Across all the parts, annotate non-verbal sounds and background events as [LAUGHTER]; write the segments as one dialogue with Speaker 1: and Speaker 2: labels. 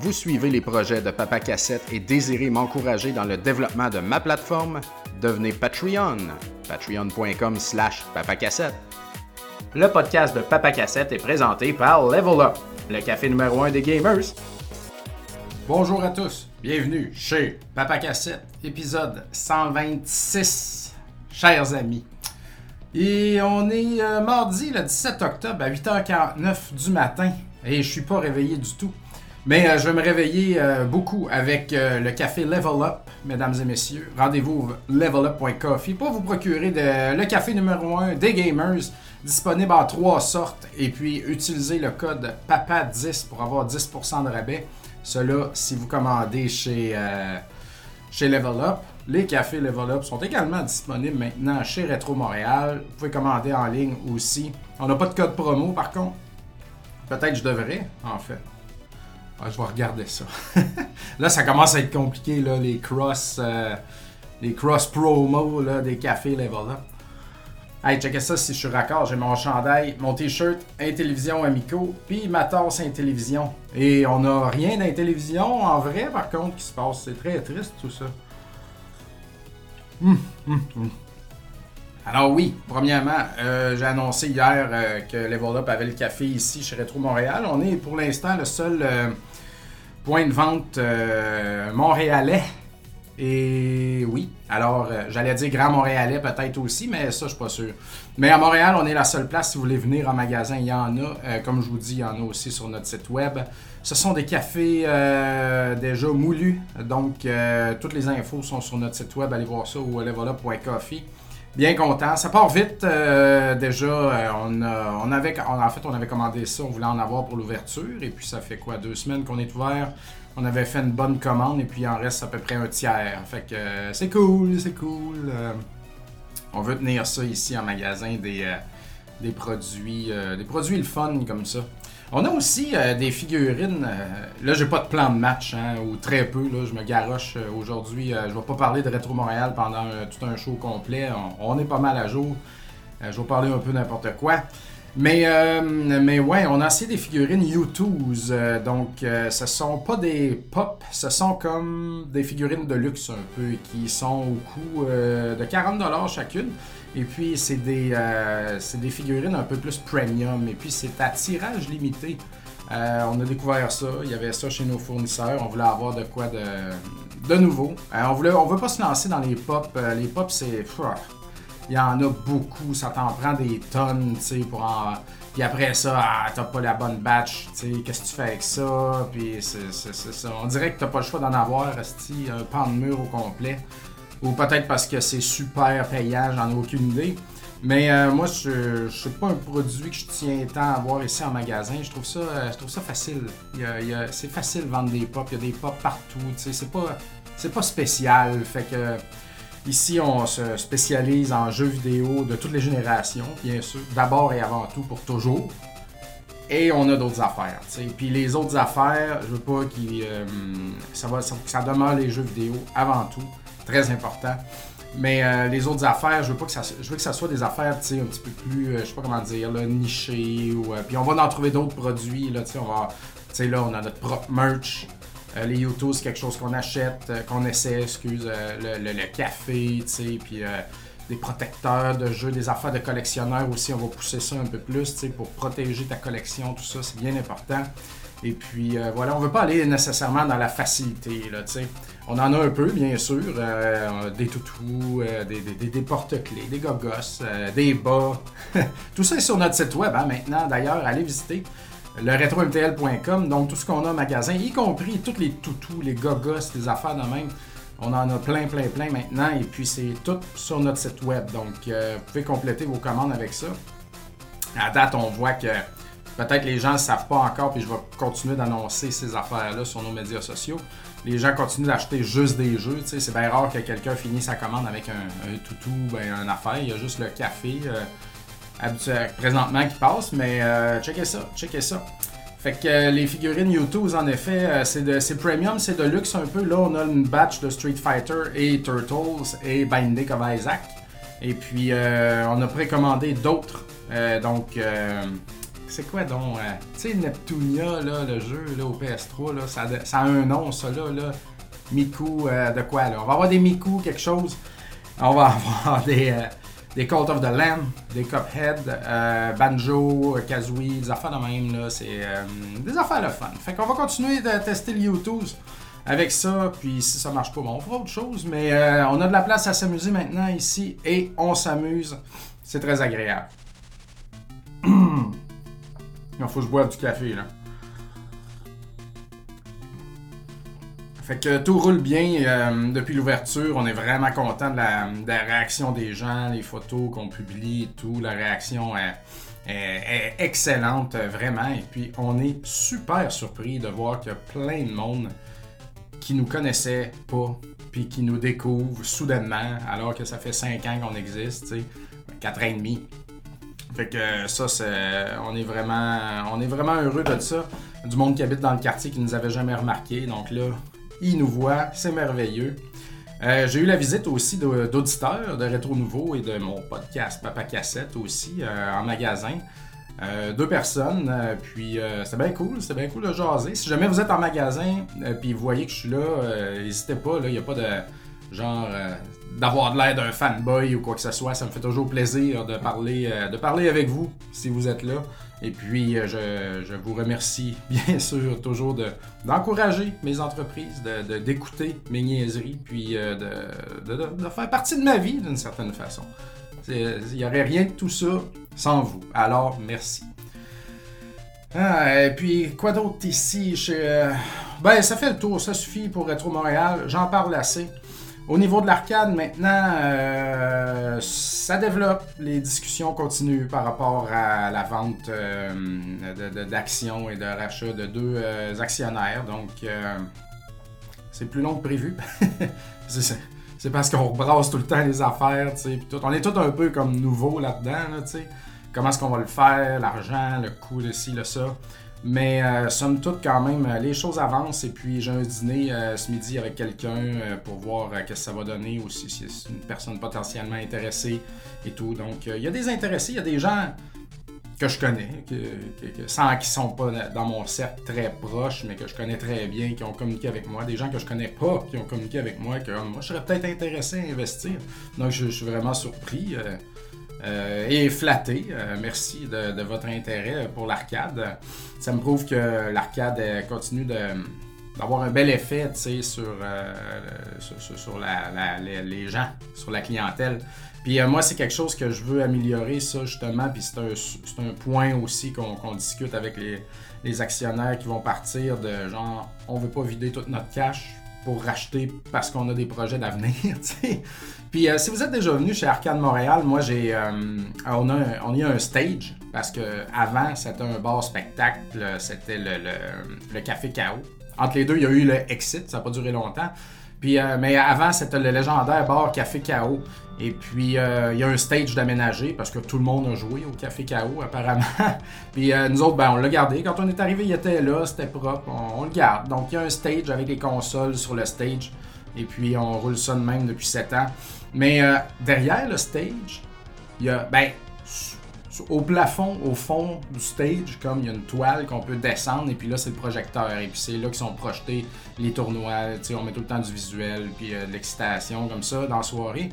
Speaker 1: vous suivez les projets de Papa Cassette et désirez m'encourager dans le développement de ma plateforme, devenez Patreon. Patreon.com slash papacassette. Le podcast de Papa Cassette est présenté par Level Up, le café numéro 1 des gamers. Bonjour à tous, bienvenue chez Papa Cassette, épisode 126. Chers amis, et on est euh, mardi le 17 octobre à 8h49 du matin et je suis pas réveillé du tout. Mais euh, je vais me réveiller euh, beaucoup avec le café Level Up, mesdames et messieurs. Rendez-vous levelup.coffee pour vous procurer le café numéro 1 des gamers, disponible en trois sortes. Et puis utilisez le code PAPA10 pour avoir 10% de rabais. Cela si vous commandez chez, chez Level Up. Les cafés Level Up sont également disponibles maintenant chez Retro Montréal. Vous pouvez commander en ligne aussi. On n'a pas de code promo par contre. Peut-être que je devrais, en fait. Je vais regarder ça. [LAUGHS] là, ça commence à être compliqué, là, les cross, euh, les cross promos là, des cafés Level Up. Hey, checkez ça si je suis raccord. J'ai mon chandail, mon t-shirt, Intellivision Amico, puis ma tasse Intellivision. Et on n'a rien d'Intellivision en vrai, par contre, qui se passe. C'est très triste tout ça. Hum, hum, hum. Alors oui, premièrement, euh, j'ai annoncé hier euh, que Level Up avait le café ici chez Retro Montréal. On est pour l'instant le seul euh, point de vente montréalais. Et oui, alors j'allais dire Grand Montréalais peut-être aussi, mais ça je suis pas sûr. Mais à Montréal, on est la seule place si vous voulez venir en magasin, il y en a. comme je vous dis, il y en a aussi sur notre site web. Ce sont des cafés déjà moulus. Donc, toutes les infos sont sur notre site web. Allez voir ça au levelup.coffee. Bien content. Ça part vite. Euh, déjà, on, on, avait, en fait, on avait commandé ça. On voulait en avoir pour l'ouverture. Et puis, ça fait quoi Deux semaines qu'on est ouvert? On avait fait une bonne commande. Et puis, il en reste à peu près un tiers. Fait que c'est cool, c'est cool. on veut tenir ça ici en magasin. Des, des produits, des produits le fun comme ça. On a aussi euh, des figurines. Euh, là, j'ai pas de plan de match, hein, ou très peu. Là, je me garoche euh, aujourd'hui. je vais pas parler de Retro Montréal pendant tout un show complet. On, est pas mal à jour. je vais parler un peu n'importe quoi. Mais, mais ouais, on a aussi des figurines YouTube. donc, ce sont pas des pop, ce sont comme des figurines de luxe un peu, qui sont au coût de 40$ chacune. Et puis, c'est des, euh, des figurines un peu plus premium. Et puis, c'est à tirage limité. Euh, on a découvert ça. Il y avait ça chez nos fournisseurs. On voulait avoir de quoi de, de nouveau. Euh, on ne on veut pas se lancer dans les pop. les pop, c'est. Il y en a beaucoup. Ça t'en prend des tonnes, tu sais, pour en. Puis après ça, ah, t'as pas la bonne batch, qu'est-ce que tu fais avec ça? Puis c'est, ça. On dirait que t'as pas le choix d'en avoir, un pan de mur au complet. Ou peut-être parce que c'est super payant, j'en ai aucune idée. Mais euh, moi, je ne sais pas un produit que je tiens tant à avoir ici en magasin. Je trouve ça, euh, je trouve ça facile. c'est facile de vendre des pop. Il y a des pop partout. C'est pas, c'est pas spécial. Fait que ici, on se spécialise en jeux vidéo de toutes les générations, bien sûr. D'abord et avant tout, pour toujours. Et on a d'autres affaires. Puis les autres affaires, je veux pas qu'ils. Euh, ça, va, ça demeure les jeux vidéo avant tout très important. Mais euh, les autres affaires, je veux pas que ça, je veux que ça soit des affaires, un petit peu plus, euh, je sais pas comment dire, là, nichées. Ou, euh, puis on va en trouver d'autres produits, là, on va, là, on a notre propre merch. les YouTube, c'est quelque chose qu'on achète, qu'on essaie, excuse, le, le, café, puis des protecteurs de jeux, des affaires de collectionneurs aussi, on va pousser ça un peu plus, pour protéger ta collection, tout ça, c'est bien important. Et puis voilà, on veut pas aller nécessairement dans la facilité, là, tu sais. On en a un peu, bien sûr. Euh, des toutous, euh, des, des, porte-clés, des gogos, euh, des bas. [LAUGHS] tout ça est sur notre site web hein, maintenant. D'ailleurs, allez visiter le retromtl.com. Donc, tout ce qu'on a au magasin, y compris tous les toutous, les gogos, les affaires de même. On en a plein, plein, plein maintenant. Et puis, c'est tout sur notre site web. Donc, vous pouvez compléter vos commandes avec ça. À date, on voit que peut-être les gens ne savent pas encore, puis je vais continuer d'annoncer ces affaires-là sur nos médias sociaux les gens continuent d'acheter juste des jeux. C'est bien rare que quelqu'un finisse sa commande avec un, toutou, ben, un affaire. Il y a juste le café euh, présentement qui passe, mais euh, checkez ça, checkez ça. Fait que euh, les figurines YouTube, en effet, c'est premium, c'est de luxe un peu. Là, on a une batch de Street Fighter et Turtles et Binding of Isaac. Et puis, on a précommandé d'autres. donc, c'est quoi donc? euh, tu sais, Neptunia, là, le jeu là, au PS3, là, ça, a- un nom, ça là. là. Miku, euh, de quoi là? On va avoir des Miku, quelque chose. On va [LAUGHS] avoir des, euh, des Cult of the Lamb, des Cuphead, Banjo, Kazooie, des affaires de même, là. C'est des affaires de fun. Fait qu'on va continuer de tester le YouTube avec ça, puis si ça marche pas, bon, on fera autre chose. Mais on a de la place à s'amuser maintenant ici et on s'amuse. C'est très agréable. [CLEARS THROAT] Il faut que je boive du café, là. Fait que tout roule bien euh, depuis l'ouverture. On est vraiment content de la, réaction des gens, les photos qu'on publie et tout. La réaction est, excellente, vraiment. Et puis, on est super surpris de voir qu'il y a plein de monde qui nous connaissait pas, puis qui nous découvre soudainement, alors que ça fait 5 ans qu'on existe, tu sais, 4 ans et demi. Fait que ça, c'est, on est vraiment, heureux de ça. Du monde qui habite dans le quartier qui nous avait jamais remarqué, donc là, ils nous voient, c'est merveilleux. Euh, j'ai eu la visite aussi d'au- d'auditeurs de Rétro Nouveau et de mon podcast Papa Cassette aussi euh, en magasin. Euh, deux personnes, puis c'était bien cool, c'était bien cool de jaser. Si jamais vous êtes en magasin, puis vous voyez que je suis là, n'hésitez pas, il n'y a pas de genre euh, d'avoir de l'air d'un fanboy ou quoi que ce soit. Ça me fait toujours plaisir de parler, euh, de parler avec vous si vous êtes là. Et puis, euh, je, je vous remercie [LAUGHS] bien sûr toujours de, d'encourager mes entreprises, de, de- d'écouter mes niaiseries, puis de, faire partie de ma vie d'une certaine façon. Il n'y aurait rien de tout ça sans vous. Alors, merci. Ah, et puis, quoi d'autre ici? Je, ben, ça fait le tour, ça suffit pour Retro Montréal. J'en parle assez. Au niveau de l'arcade, maintenant, euh, ça développe. Les discussions continuent par rapport à la vente euh, d'actions et de rachat de deux euh, actionnaires. Donc, c'est plus long que prévu. [LAUGHS] c'est parce qu'on rebrasse tout le temps les affaires. On est tous un peu comme nouveaux là-dedans. Comment est-ce qu'on va le faire, l'argent, le coût de ci, le ça. Mais euh, somme toute, quand même, euh, les choses avancent. Et puis, j'ai un dîner euh, ce midi avec quelqu'un pour voir qu'est-ce que ça va donner aussi, si c'est une personne potentiellement intéressée et tout. Donc, il y a des intéressés, il y a des gens que je connais, que, que- sans sont pas dans mon cercle très proche, mais que je connais très bien, qui ont communiqué avec moi, des gens que je connais pas, qui ont communiqué avec moi, que euh, moi je serais peut-être intéressé à investir. Donc je suis vraiment surpris euh, et flatté. Euh, merci de, de votre intérêt pour l'arcade. Ça me prouve que l'arcade euh, continue d'avoir un bel effet sur, euh, sur, sur- la- la- les, gens, sur la clientèle. Puis euh, moi, c'est quelque chose que je veux améliorer, ça, justement. Puis c'est un, un point aussi qu'on discute avec les, les actionnaires qui vont partir de genre, on veut pas vider toute notre cash pour racheter parce qu'on a des projets d'avenir. [LAUGHS] Puis euh, si vous êtes déjà venu chez Arcade Montréal, moi j'ai euh, on a on y a un stage parce que avant c'était un bar spectacle, c'était le, le, café KO. Entre les deux, il y a eu le Exit, ça n'a pas duré longtemps. Puis, euh, mais avant, c'était le légendaire bar Café KO. Et puis, euh, il y a un stage d'aménager parce que tout le monde a joué au Café KO, apparemment. [LAUGHS] puis, euh, nous autres, ben, on l'a gardé. Quand on est arrivé, il était là, c'était propre, on, on le garde. Donc, il y a un stage avec les consoles sur le stage. Et puis, on roule ça de même depuis 7 ans. Mais euh, derrière le stage, il y a, ben, au plafond, au fond du stage, comme il y a une toile qu'on peut descendre, et puis là, c'est le projecteur. Et puis, c'est là que sont projetés les tournois. Tu sais, on met tout le temps du visuel, puis euh, de l'excitation, comme ça, dans la soirée.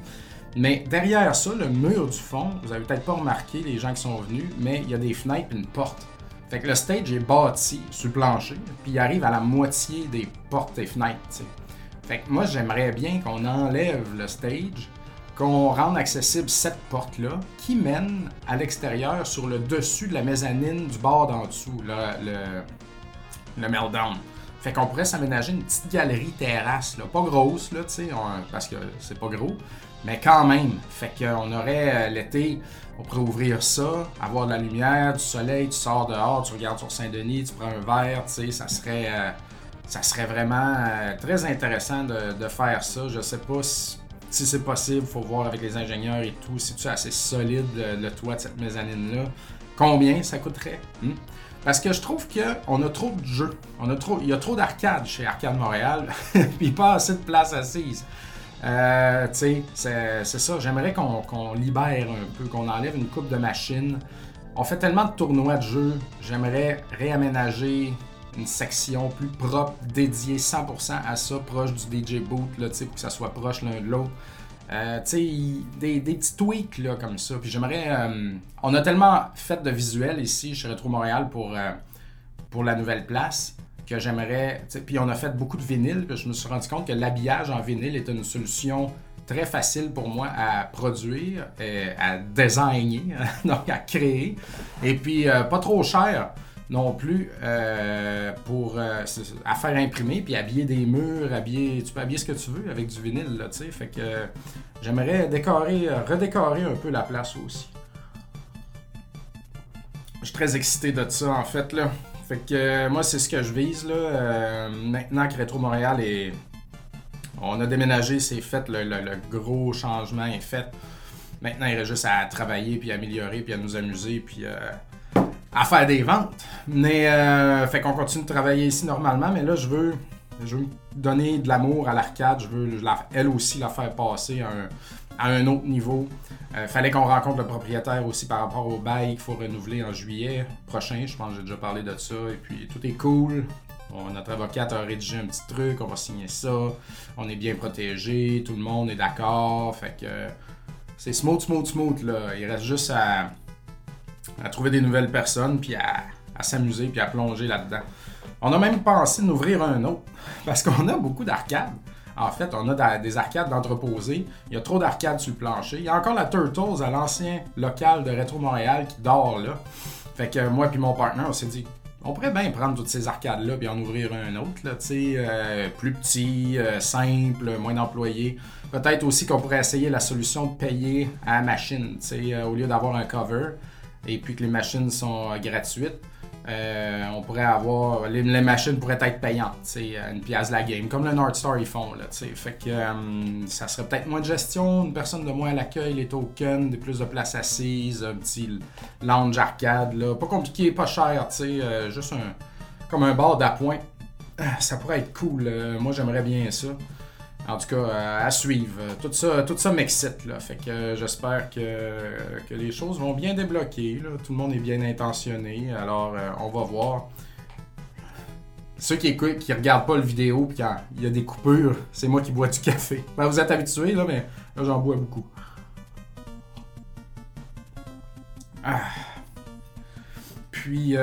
Speaker 1: Mais derrière ça, le mur du fond, vous avez peut-être pas remarqué les gens qui sont venus, mais il y a des fenêtres et une porte. Fait que le stage est bâti sur le plancher, puis il arrive à la moitié des portes et fenêtres. tu sais. Fait que moi, j'aimerais bien qu'on enlève le stage, qu'on rende accessible cette porte-là, qui mène à l'extérieur sur le dessus de la mezzanine du bord d'en dessous, le, le, meltdown. Fait qu'on pourrait s'aménager une petite galerie terrasse, là, pas grosse, là, parce que c'est pas gros, mais quand même. Fait qu'on aurait euh, l'été, on pourrait ouvrir ça, avoir de la lumière, du soleil, tu sors dehors, tu regardes sur Saint-Denis, tu prends un verre, ça serait, euh, ça serait vraiment euh, très intéressant de, faire ça. Je sais pas si, c'est possible, faut voir avec les ingénieurs et tout, si tu es assez solide le, le toit de cette mezzanine-là. Combien ça coûterait? hmm? Parce que je trouve qu'on a trop de jeux. On a trop, il y a trop d'arcades chez Arcade Montréal, [LAUGHS] puis pas assez de place assise. Euh, tu sais, c'est ça. J'aimerais qu'on libère un peu, qu'on enlève une coupe de machines, on fait tellement de tournois de jeux, j'aimerais réaménager une section plus propre, dédiée 100% à ça, proche du DJ Boot, pour que ça soit proche l'un de l'autre. Euh, des, des, petits tweaks là, comme ça. Puis j'aimerais. Euh, on a tellement fait de visuels ici chez Retro Montréal pour, euh, pour la nouvelle place que j'aimerais. Puis on a fait beaucoup de vinyle. Puis je me suis rendu compte que l'habillage en vinyle était une solution très facile pour moi à produire, à designer, [LAUGHS] donc à créer. Et puis pas trop cher non plus euh, pour euh, à faire imprimer puis habiller des murs, habiller tu peux habiller ce que tu veux avec du vinyle tu sais, fait que j'aimerais décorer redécorer un peu la place aussi. Je suis très excité de ça en fait là. Fait que euh, moi c'est ce que je vise là maintenant que Retro Montréal est on a déménagé, c'est fait le, le, gros changement est fait. Maintenant, il reste juste à travailler, puis améliorer, puis à nous amuser, puis à faire des ventes. Mais euh, fait qu'on continue de travailler ici normalement, mais là je veux, je veux donner de l'amour à l'arcade, je veux elle aussi la faire passer à un, autre niveau. Euh, fallait qu'on rencontre le propriétaire aussi par rapport au bail qu'il faut renouveler en juillet prochain. Je pense que j'ai déjà parlé de ça. Et puis tout est cool. notre avocate a rédigé un petit truc, on va signer ça. On est bien protégé, tout le monde est d'accord. Fait que c'est smooth, smooth, smooth là. Il reste juste à à trouver des nouvelles personnes, puis à, s'amuser, puis à plonger là-dedans. On a même pensé d'ouvrir un autre, [LAUGHS] parce qu'on a beaucoup d'arcades. En fait, on a des arcades d'entreposés. Il y a trop d'arcades sur le plancher. Il y a encore la Turtles à l'ancien local de Retro Montréal qui dort là. Fait que moi puis mon partenaire, on s'est dit, on pourrait bien prendre toutes ces arcades-là et en ouvrir un autre, là, euh, plus petit, euh, simple, moins d'employés. Peut-être aussi qu'on pourrait essayer la solution de payer à la machine, euh, au lieu d'avoir un cover et puis que les machines sont euh, gratuites, euh, on pourrait avoir. Les, machines pourraient être payantes, c'est une pièce de la game, comme le North Star ils font. Là, fait que euh, ça serait peut-être moins de gestion, une personne de moins à l'accueil, les tokens, des plus de place assise, un petit lounge arcade. Là. Pas compliqué, pas cher, juste un. comme un bar d'appoint. Ça pourrait être cool. moi j'aimerais bien ça. En tout cas, euh, à suivre. Tout ça, tout ça m'excite, là. Fait que euh, j'espère que, que, les choses vont bien débloquer. Tout le monde est bien intentionné. Alors, euh, on va voir. Ceux qui écoutent, qui regardent pas le vidéo, puis quand il y a des coupures, c'est moi qui bois du café. Ben, vous êtes habitués, là, mais là, j'en bois beaucoup. Ah. Puis,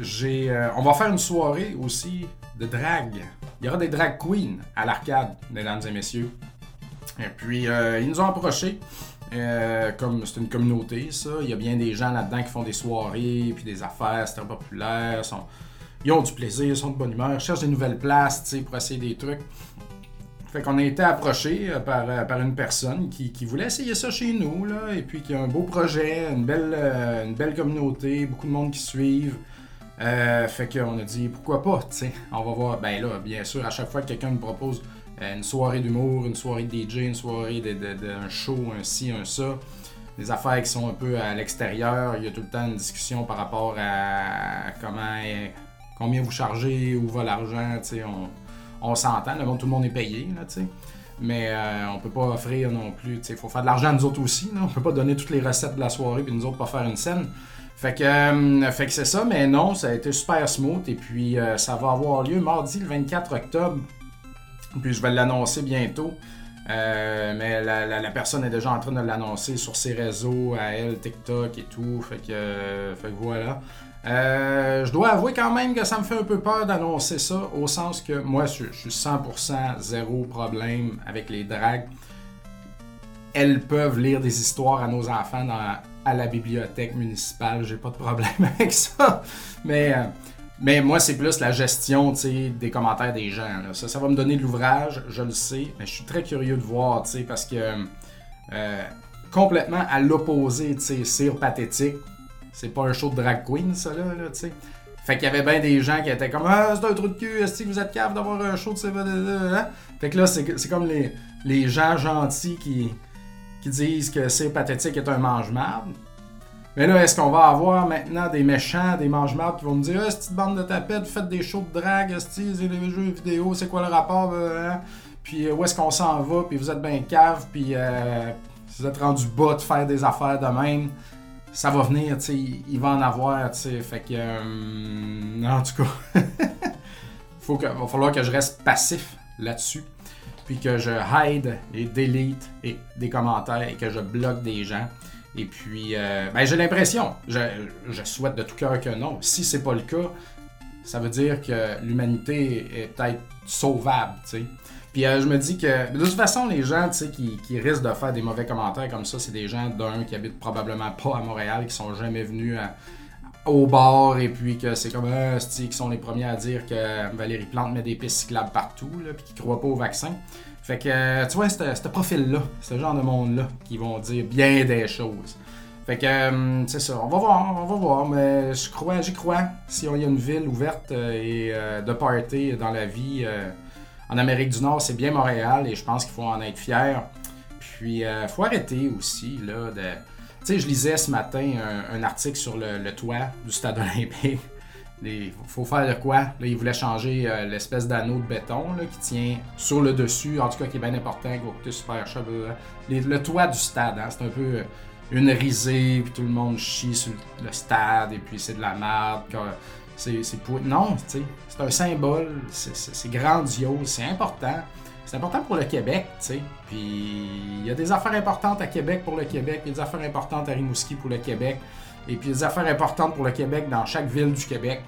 Speaker 1: j'ai, on va faire une soirée aussi de drague. Il y aura des drag queens à l'arcade, mesdames et messieurs. Et puis, euh, ils nous ont approchés. Euh, comme c'est une communauté, ça. Il y a bien des gens là-dedans qui font des soirées, puis des affaires, c'est très populaire. Ils ont du plaisir, ils sont de bonne humeur, cherchent des nouvelles places pour essayer des trucs. Fait qu'on a été approché euh, par, par une personne qui, voulait essayer ça chez nous, là, et puis qui a un beau projet, une belle, une belle communauté, beaucoup de monde qui suivent. Euh, fait qu'on a dit pourquoi pas, tu sais. On va voir. Ben là, bien sûr, à chaque fois que quelqu'un nous propose euh, une soirée d'humour, une soirée de DJ, une soirée d'un show, un ci, un ça, des affaires qui sont un peu à l'extérieur, il y a tout le temps une discussion par rapport à comment, combien vous chargez, où va l'argent, tu sais. On, on s'entend, tout le monde est payé, là, tu sais. Mais euh, on peut pas offrir non plus, tu sais, il faut faire de l'argent à nous autres aussi, là. On peut pas donner toutes les recettes de la soirée puis nous autres pas faire une scène. Fait que, euh, fait que c'est ça, mais non, ça a été super smooth. Et puis, euh, ça va avoir lieu mardi le 24 octobre. Puis, je vais l'annoncer bientôt. Euh, mais la, personne est déjà en train de l'annoncer sur ses réseaux, à elle, TikTok et tout. Fait que, fait que voilà. je dois avouer quand même que ça me fait un peu peur d'annoncer ça, au sens que moi, je, suis 100% zéro problème avec les dragues. Elles peuvent lire des histoires à nos enfants dans à la bibliothèque municipale, j'ai pas de problème [LAUGHS] avec ça. Mais, euh, mais moi, c'est plus la gestion des commentaires des gens. Ça, ça va me donner de l'ouvrage, je le sais, mais je suis très curieux de voir, parce que euh, complètement à l'opposé, Sire Pathétique, c'est pas un show de drag queen, ça, là, là tu sais. Fait qu'il y avait bien des gens qui étaient comme Ah, c'est un trou de cul, est-ce que vous êtes capable d'avoir un show de. Hein? Fait que là, c'est comme les, les gens gentils qui, qui disent que c'est pathétique est un mange-marde. Mais là, est-ce qu'on va avoir maintenant des méchants, des mange-mardes qui vont me dire Ah, cette bande de tapettes, faites des shows de drague, c'est des jeux vidéo, c'est quoi le rapport euh, hein? Puis euh, où est-ce qu'on s'en va, puis vous êtes bien cave, puis euh, vous êtes rendu bas de faire des affaires de même. ça va venir, tu sais, il va en avoir, tu sais, fait que, euh, en tout cas, [LAUGHS] faut va falloir que je reste passif là-dessus, puis que je hide et delete et des commentaires et que je bloque des gens. Et puis, euh, ben, j'ai l'impression, je, je, souhaite de tout cœur que non. Si c'est pas le cas, ça veut dire que l'humanité est peut-être sauvable, tu sais. Puis euh, je me dis que, de toute façon, les gens qui, qui risquent de faire des mauvais commentaires comme ça, c'est des gens, d'un, qui habitent probablement pas à Montréal, qui sont jamais venus au bord, et puis que c'est comme, euh, qui sont les premiers à dire que Valérie Plante met des pistes cyclables partout, là, puis qui croient pas au vaccin. Fait que, euh, tu vois, ce profil-là, ce genre de monde-là, qui vont dire bien des choses. Fait que, euh, c'est ça, on va voir, on va voir, mais je crois, j'y crois. Si on y a une ville ouverte et de party dans la vie en Amérique du Nord, c'est bien Montréal et je pense qu'il faut en être fier. Puis, euh, faut arrêter aussi, là, de. Tu sais, je lisais ce matin un, article sur le, toit du stade olympique. [LAUGHS] Il faut faire de quoi? Là, ils voulaient changer euh, l'espèce d'anneau de béton qui tient sur le dessus, en tout cas qui est bien important, qui va coûter super cher. le toit du stade, hein, c'est un peu euh, une risée, puis tout le monde chie sur le stade, et puis c'est de la merde. C'est pour... Non, c'est un symbole, c'est grandiose, c'est important. C'est important pour le Québec, tu sais. Puis il y a des affaires importantes à Québec pour le Québec, il y a des affaires importantes à Rimouski pour le Québec, et puis des affaires importantes pour le Québec dans chaque ville du Québec.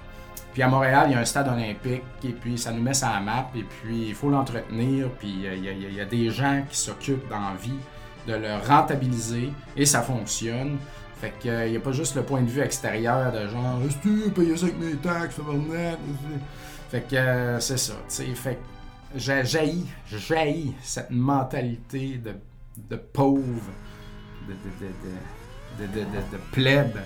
Speaker 1: Puis à Montréal, il y a un stade olympique, et puis ça nous met sur la map, et puis il faut l'entretenir, puis il y, a, des gens qui s'occupent dans vie de le rentabiliser, et ça fonctionne. Fait qu'il n'y euh, a pas juste le point de vue extérieur de genre, est-ce que tu payes ça avec mes taxes, Fait que euh, c'est ça, tu sais. Fait que jaillit, jaillit cette mentalité de, pauvre, de, de, de, plèbe,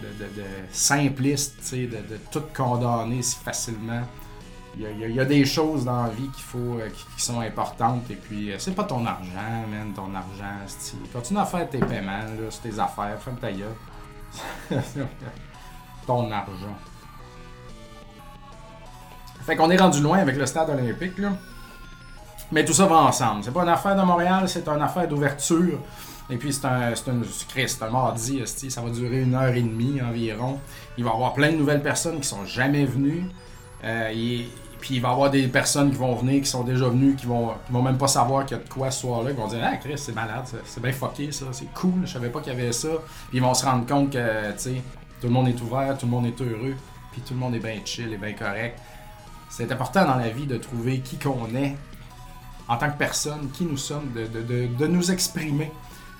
Speaker 1: de, simpliste, de, tout condamner si facilement. Il y, a, des choses dans la vie qu'il faut, euh, qui, sont importantes. Et puis, euh, c'est pas ton argent, man, ton argent. Continue à faire tes paiements, sur tes affaires. Ferme ta gueule. [LAUGHS] ton argent. Fait qu'on est rendu loin avec le stade olympique, là. Mais tout ça va ensemble. C'est pas une affaire de Montréal, c'est une affaire d'ouverture. Et puis c'est un, c'est un, c'est un mardi, ça va durer une heure et demie environ. Il va y avoir plein de nouvelles personnes qui sont jamais venues. Euh, puis il va y avoir des personnes qui vont venir, qui sont déjà venues, qui vont, vont même pas savoir qu'il y a de quoi ce soir-là, qui vont dire Ah, Chris, c'est malade, c'est bien fucké ça, c'est cool, je savais pas qu'il y avait ça. Puis ils vont se rendre compte que, tu sais, tout le monde est ouvert, tout le monde est heureux, puis tout le monde est bien chill et bien correct. C'est important dans la vie de trouver qui qu'on est en tant que personne, qui nous sommes, de, nous exprimer,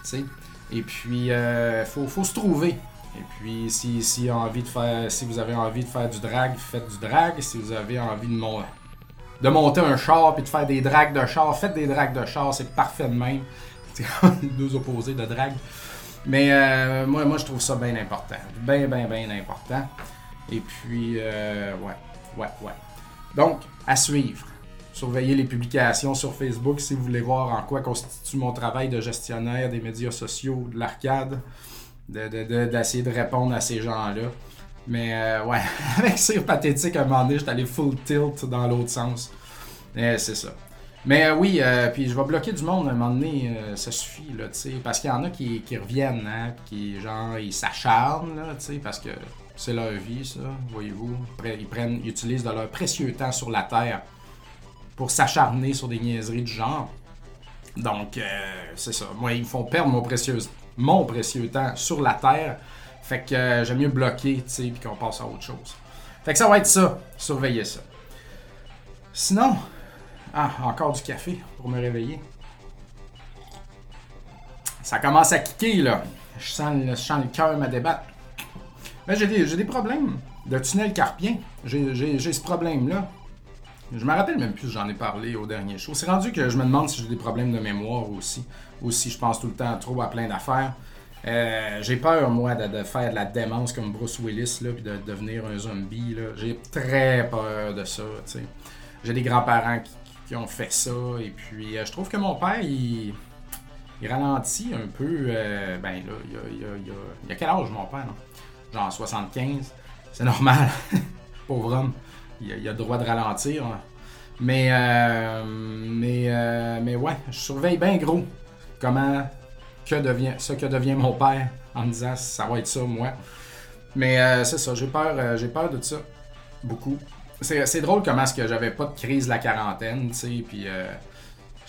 Speaker 1: tu sais. Et puis, il euh, faut, faut se trouver. Et puis, si, si, envie de faire, si vous avez envie de faire du drag, faites du drag. Si vous avez envie de, de monter un char et de faire des drags de char, faites des drags de char. C'est parfait de même. [LAUGHS] C'est deux opposés de drag. Mais euh, moi, moi, je trouve ça bien important. Bien, bien, bien important. Et puis, euh, ouais, ouais, ouais. Donc, à suivre. Surveillez les publications sur Facebook si vous voulez voir en quoi constitue mon travail de gestionnaire des médias sociaux de l'arcade d'essayer de, répondre à ces gens-là. Mais euh, ouais, [LAUGHS] avec Sir Pathétique, à un moment donné, j'étais allé full tilt dans l'autre sens. c'est ça. Mais euh, oui, euh, puis je vais bloquer du monde à un moment donné, ça suffit, là, tu sais. Parce qu'il y en a qui, qui reviennent, hein, qui, genre, ils s'acharnent, là, tu sais, parce que c'est leur vie, ça, voyez-vous. Ils, prennent, utilisent de leur précieux temps sur la Terre pour s'acharner sur des niaiseries du genre. Donc, c'est ça. Moi, ils me font perdre mon précieux temps sur la Terre. Fait que euh, j'aime mieux bloquer, tu sais, puis qu'on passe à autre chose. Fait que ça va être ça. Surveillez ça. Sinon, ah, encore du café pour me réveiller. Ça commence à kicker, là. Je sens, je sens le cœur me débattre. Mais j'ai des, problèmes de tunnel carpien. J'ai ce problème-là. Je me rappelle même plus j'en ai parlé au dernier show. C'est rendu que je me demande si j'ai des problèmes de mémoire aussi. Ou si je pense tout le temps trop à plein d'affaires. Euh, j'ai peur, moi, de, faire de la démence comme Bruce Willis, là, puis de, devenir un zombie. J'ai très peur de ça, J'ai des grands-parents qui, ont fait ça, et puis euh, je trouve que mon père, il, ralentit un peu. Euh, ben là, il y a, il, y a, il, a, quel âge, mon père, non? Genre 75. C'est [LAUGHS] normal. Pauvre homme il, a, le droit de ralentir. Hein. Mais, euh, mais, euh, mais ouais, je surveille bien gros comment que devient, ce que devient mon père en me disant ça va être ça, moi. Mais euh, c'est ça, j'ai peur, j'ai peur de ça. Beaucoup. C'est, drôle comment est-ce que j'avais pas de crise la quarantaine, tu sais, puis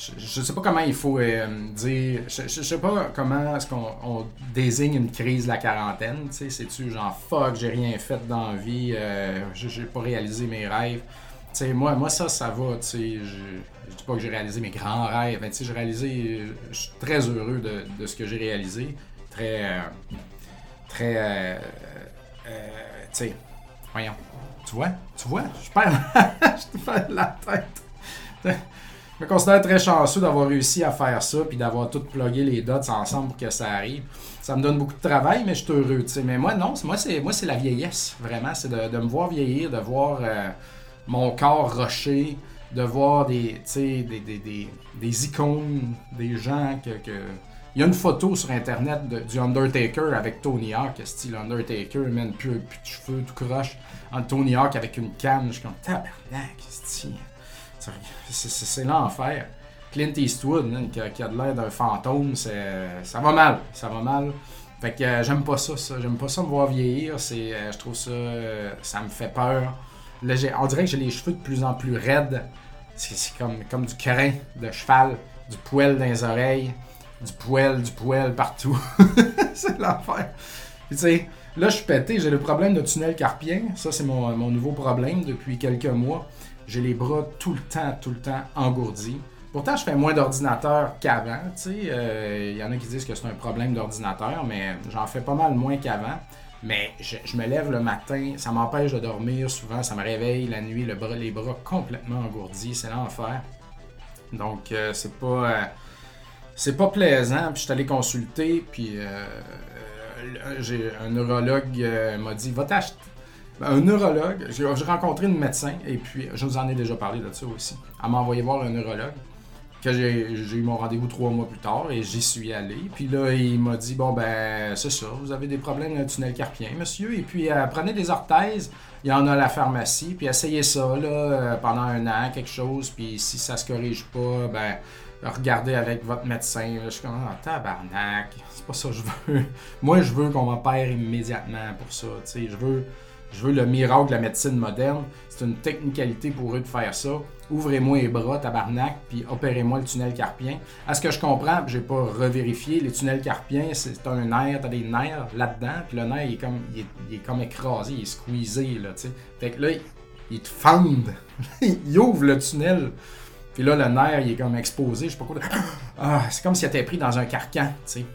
Speaker 1: je, je sais pas comment il faut euh, dire. Je, je sais pas comment est-ce qu'on on désigne une crise de la quarantaine, tu sais, c'est-tu genre fuck, j'ai rien fait dans la vie, euh, j'ai, pas réalisé mes rêves. Tu sais, moi, moi, ça, ça va, tu sais, je, je dis pas que j'ai réalisé mes grands rêves, tu sais, j'ai réalisé, je suis très heureux de, ce que j'ai réalisé, très, euh, très, tu sais, voyons, tu vois, tu vois, je perds, [LAUGHS] je te perds la tête. Me considère très chanceux d'avoir réussi à faire ça, puis d'avoir tout plugué les dots ensemble pour que ça arrive. Ça me donne beaucoup de travail, mais je suis heureux, tu sais. Mais moi, non, moi, c'est, moi, c'est la vieillesse, vraiment. C'est de, me voir vieillir, de voir euh, mon corps rocher, de voir des, des, des, des, des icônes, des gens que, Il y a une photo sur Internet du Undertaker avec Tony Hawk, style Undertaker, man, plus, plus de cheveux, tout croche. Tony Hawk avec une canne, je suis comme tabarnak, style. C'est- l'enfer. Clint Eastwood, qui, a, de l'air d'un fantôme, ça va mal. Ça va mal. Fait que euh, j'aime pas ça, ça. J'aime pas ça me voir vieillir. Euh, je trouve ça. euh, ça me fait peur. Là, on dirait que j'ai les cheveux de plus en plus raides. C'est comme, du crin de cheval, du poil dans les oreilles, du poil, du poil partout. [LAUGHS] c'est l'enfer. Tu sais, là je suis pété, j'ai le problème de tunnel carpien. Ça, c'est mon nouveau problème depuis quelques mois. J'ai les bras tout le temps, tout le temps engourdis. Pourtant, je fais moins d'ordinateur qu'avant. sais. Euh, Il y en a qui disent que c'est un problème d'ordinateur, mais j'en fais pas mal moins qu'avant. Mais je, me lève le matin, ça m'empêche de dormir souvent, ça me réveille la nuit, le bras, les bras complètement engourdis, c'est l'enfer. Donc, euh, c'est pas. euh, c'est pas plaisant. Puis je suis allé consulter, puis j'ai un neurologue m'a dit va t'acheter. Un neurologue, j'ai rencontré une médecin, et puis je vous en ai déjà parlé de ça aussi. Elle m'a envoyé voir un neurologue, j'ai eu mon rendez-vous trois mois plus tard, et j'y suis allé. Puis là, il m'a dit bon, ben, c'est ça, vous avez des problèmes le tunnel carpien, monsieur, et puis euh, prenez des orthèses, il y en a à la pharmacie, puis essayez ça, là, euh, pendant un an, quelque chose, puis si ça se corrige pas, ben regardez avec votre médecin. Je suis comme, ah, tabarnak, c'est pas ça que je veux. [LAUGHS] Moi, je veux qu'on m'opère immédiatement pour ça. tu sais. Je veux, je veux le miracle de la médecine moderne. C'est une technicalité pour eux de faire ça. Ouvrez-moi les bras, tabarnak, puis opérez-moi le tunnel carpien. À ce que je comprends, j'ai pas revérifié, les tunnels carpiens, c'est un nerf, t'as des nerfs là-dedans, puis le nerf, il est comme, il est, comme écrasé, il est squeezé, là, tu sais. Fait que là, il, il te fendent. [LAUGHS] il ouvre le tunnel. Puis là, le nerf, il est comme exposé, je sais pas quoi. Ah, c'est comme s'il était pris dans un carcan, tu sais.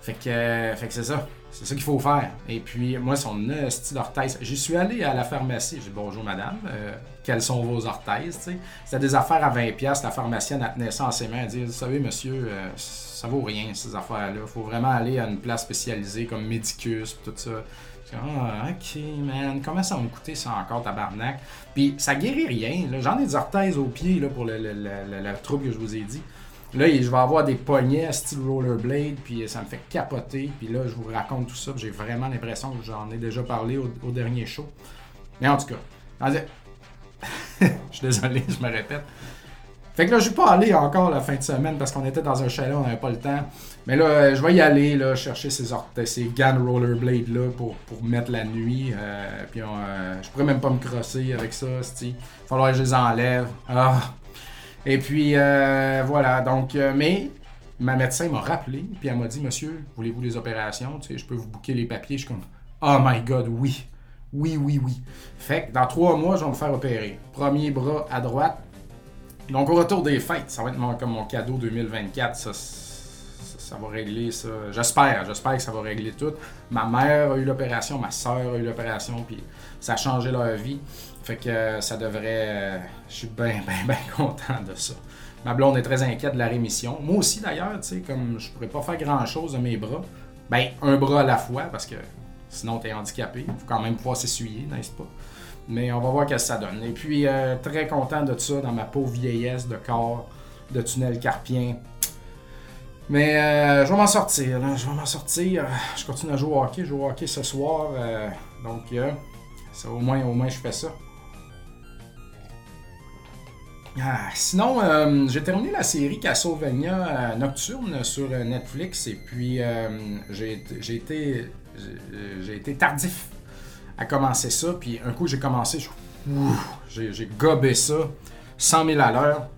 Speaker 1: Fait que, euh, fait que c'est ça. C'est ça qu'il faut faire. Et puis, moi, son style d'orthèse. J'y suis allé à la pharmacie. J'ai dit bonjour, madame. euh, quelles sont vos orthèses. C'était des affaires à 20$. La pharmacienne, elle tenait ça en ses mains. Elle dit Vous savez, monsieur, euh, ça vaut rien, ces affaires-là. faut vraiment aller à une place spécialisée comme Medicus, tout ça. Ah, ok, man. Comment ça va me coûter ça encore, tabarnak? Puis ça guérit rien. J'en ai des orthèses aux pieds pour le- le- le trouble que je vous ai dit. Là, je vais avoir des poignets à style rollerblade, puis ça me fait capoter. Puis là, je vous raconte tout ça. J'ai vraiment l'impression que j'en ai déjà parlé au, dernier show. Mais en tout cas, [LAUGHS] je suis désolé, je me répète. Fait que là, je suis pas allé encore la fin de semaine parce qu'on était dans un chalet, on n'avait pas le temps. Mais là, euh, je vais y aller, là, chercher ces, ces GAN rollerblades là pour, mettre la nuit. euh, puis euh, je pourrais même pas me crosser avec ça, Il falloir que je les enlève. Ah. Et puis euh, voilà, donc, euh, mais ma médecin m'a rappelé, puis elle m'a dit, monsieur, voulez-vous les opérations? Tu sais, je peux vous booker les papiers. Je suis comme, oh my god, oui. Oui, oui, oui. Fait que dans trois mois, je vais me faire opérer. Premier bras à droite. Donc au retour des fêtes, ça va être mon, comme mon cadeau 2024. Ça, ça, ça va régler ça. J'espère, j'espère que ça va régler tout. Ma mère a eu l'opération, ma soeur a eu l'opération, puis ça a changé leur vie. Fait que euh, ça devrait. euh, je suis bien, [LAUGHS] bien, bien content de ça. Ma blonde est très inquiète de la rémission. Moi aussi d'ailleurs, tu sais, comme je pourrais pas faire grand chose de mes bras, ben un bras à la fois, parce que sinon t'es handicapé. Il faut quand même pouvoir s'essuyer, n'est-ce pas? Mais on va voir ce que ça donne. Et puis, euh, très content de ça dans ma pauvre vieillesse de corps, de tunnel carpien. Mais je vais m'en sortir. Je vais m'en sortir. Je continue à jouer au hockey. Je joue au hockey ce soir. donc, ça, au, moins, au moins, je fais ça. Ah, sinon, euh, j'ai terminé la série Castlevania Nocturne sur Netflix et puis j'ai été, tardif à commencer ça. Puis un coup, j'ai commencé, j'ai gobé ça 100 000 à l'heure.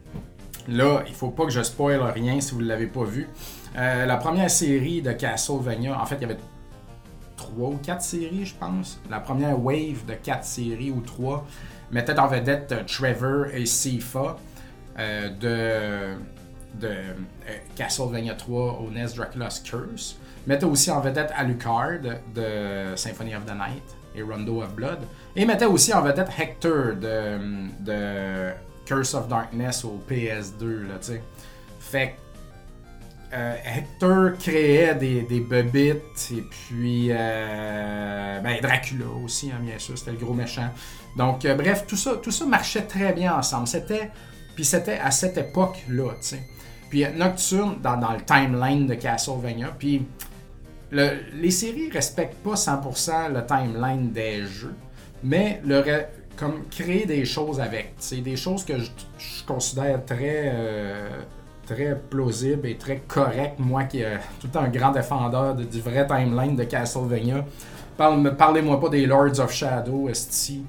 Speaker 1: Là, il faut pas que je spoil rien si vous ne l'avez pas vu. Euh, la première série de Castlevania, en fait, il y avait trois ou quatre séries, je pense. La première wave de quatre séries ou trois mettait en vedette euh, Trevor et Sifa euh, de, de Castlevania 3 au NES Dracula's Curse. Mettait aussi en vedette Alucard de Symphony of the Night et Rondo of Blood. Et mettait aussi en vedette Hector de, Curse of Darkness au PS2, là. Fait euh, Hector créait des, des et puis euh, ben, Dracula aussi, hein, bien sûr, c'était le gros méchant. Donc, euh, bref, tout ça, tout ça marchait très bien ensemble. C'était, puis c'était à cette époque-là, tu sais. Puis Nocturne, dans, dans, le timeline de Castlevania, puis les séries respectent pas 100% le timeline des jeux, mais le, comme créer des choses avec. C'est des choses que je, considère très, euh, très plausibles et très correctes. Moi qui est [LAUGHS] tout un grand défendeur du vrai timeline de Castlevania. Parle, Parlez-moi pas des Lords of Shadow, esti.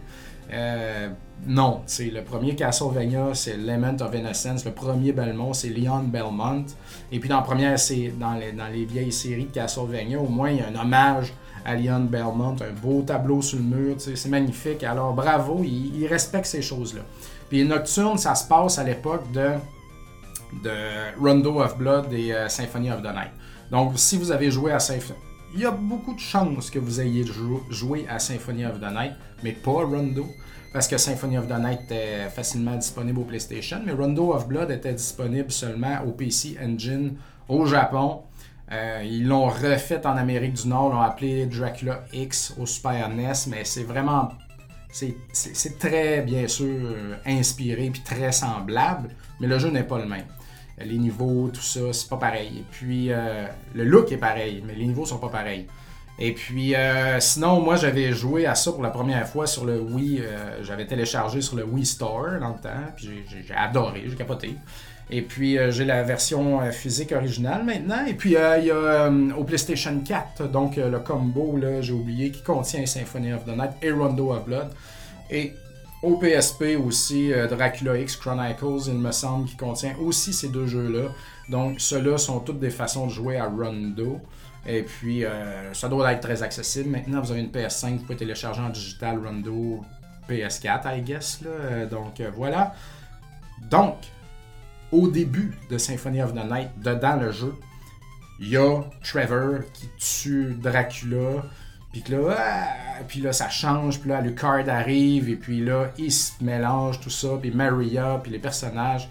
Speaker 1: Euh, non, c'est le premier Castlevania, c'est Lament of Innocence. Le premier Belmont, c'est Leon Belmont. Et puis dans la première, dans les, dans les vieilles séries de Castlevania, au moins il y a un hommage à Leon Belmont, un beau tableau sur le mur, c'est magnifique. Alors bravo, il, respecte ces choses-là. Puis Nocturne, ça se passe à l'époque de, de Rondo of Blood et euh, Symphony of the Night. Donc si vous avez joué à Symphony, il y a beaucoup de chances que vous ayez joué à Symphony of the Night, mais pas Rondo. Parce que Symphony of the Night était facilement disponible au PlayStation, mais Rondo of Blood était disponible seulement au PC Engine au Japon euh, ils l'ont refait en Amérique du Nord, l'ont appelé Dracula X au Super NES, mais c'est vraiment. C'est très, bien sûr, inspiré puis très semblable, mais le jeu n'est pas le même. Les niveaux, tout ça, c'est pas pareil. Et puis, euh, le look est pareil, mais les niveaux sont pas pareils. Et puis, euh, sinon, moi, j'avais joué à ça pour la première fois sur le Wii. j'avais téléchargé sur le Wii Store dans le temps, puis j'ai adoré, j'ai capoté. Et puis euh, j'ai la version euh, physique originale maintenant. Et puis euh, il y a au PlayStation 4, donc le combo, là, j'ai oublié, qui contient Symphony of the Night et Rondo of Blood. Et au PSP aussi, Dracula X Chronicles, il me semble, qui contient aussi ces deux jeux-là. Donc ceux-là sont toutes des façons de jouer à Rondo. Et puis ça doit être très accessible. Maintenant, vous avez une PS5, vous pouvez télécharger en digital Rondo PS4, I guess. Là. Donc voilà. Donc, au début de Symphony of the Night, dedans le jeu, il y a Trevor qui tue Dracula. Puis là, puis là, ça change. Puis là, card arrive. Et puis là, il se mélange tout ça. Puis Maria, puis les personnages.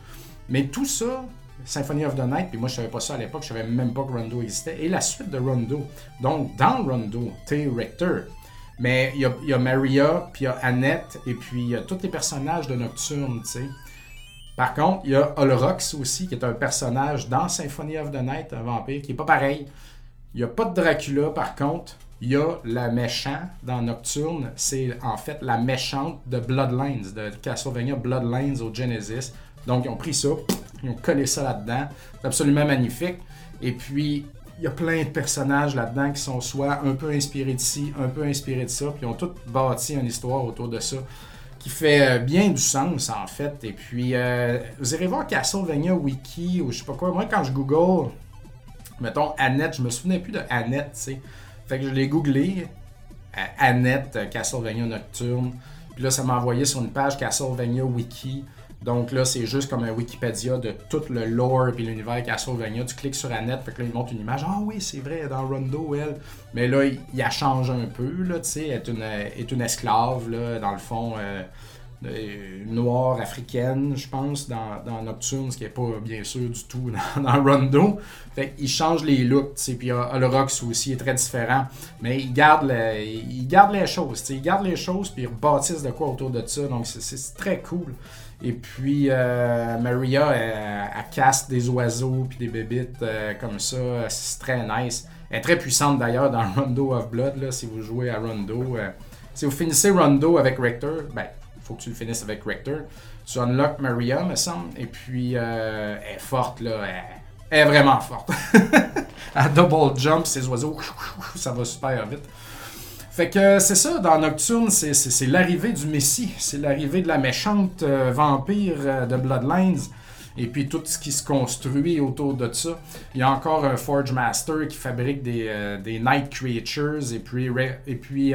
Speaker 1: Mais tout ça, Symphony of the Night, puis moi je savais pas ça à l'époque, je savais même pas que Rondo existait. Et la suite de Rondo. Donc dans Rondo, t'es Rector. Mais il y a, y a, Maria, puis il y a Annette, et puis il y a tous les personnages de Nocturne, tu sais. Par contre, il y a Olrox aussi, qui est un personnage dans Symphony of the Night, un vampire, qui est pas pareil. Il n'y a pas de Dracula, par contre. Il y a la méchante dans Nocturne. C'est en fait la méchante de Bloodlines, de Castlevania Bloodlines au Genesis. Donc, ils ont pris ça, ils ont collé ça là-dedans. C'est absolument magnifique. Et puis, il y a plein de personnages là-dedans qui sont soit un peu inspirés d'ici, un peu inspirés de ça, puis ils ont tous bâti une histoire autour de ça qui fait euh, bien du sens en fait. Et puis, euh, vous irez voir Castlevania Wiki ou je sais pas quoi. Moi, quand je google, mettons Annette, je me souvenais plus de Annette, tu sais. Fait que je l'ai googlé, euh, Annette, Castlevania Nocturne. Puis là, ça m'a envoyé sur une page Castlevania Wiki. Donc là, c'est juste comme un Wikipédia de tout le lore et l'univers Castlevania. Tu cliques sur Annette, fait là, il montre une image. Ah oui, c'est vrai, dans Rondo, elle. Mais là, il, a changé un peu, là, tu sais. Elle est une, est une esclave, là, dans le fond. Euh, euh, noire africaine, je pense, dans, dans, Nocturne, ce qui n'est pas bien sûr du tout [LAUGHS] dans, Rondo. Fait qu'il change les looks, tu sais, puis Holorox aussi est très différent, mais il garde, les choses, tu sais, il garde les choses, puis il rebâtisse de quoi autour de ça, donc c'est très cool. Et puis, euh, Maria, elle, casse des oiseaux puis des bébites euh, comme ça. C'est très nice. Elle est très puissante d'ailleurs dans [LAUGHS] Rondo of Blood. Là, si vous jouez à Rondo. Si vous finissez Rondo avec Rector, ben, faut que tu le finisses avec Rector. Tu unlock Maria, me semble, et puis euh, elle est forte, là. Elle, est vraiment forte. [LAUGHS] à double jump, ces oiseaux, [LAUGHS] ça va super vite. Fait que c'est ça, dans Nocturne, c'est l'arrivée du Messie, c'est l'arrivée de la méchante euh, vampire euh, de Bloodlines, et puis tout ce qui se construit autour de ça. Il y a encore un Forge Master qui fabrique des, euh, des Night Creatures, et puis, et puis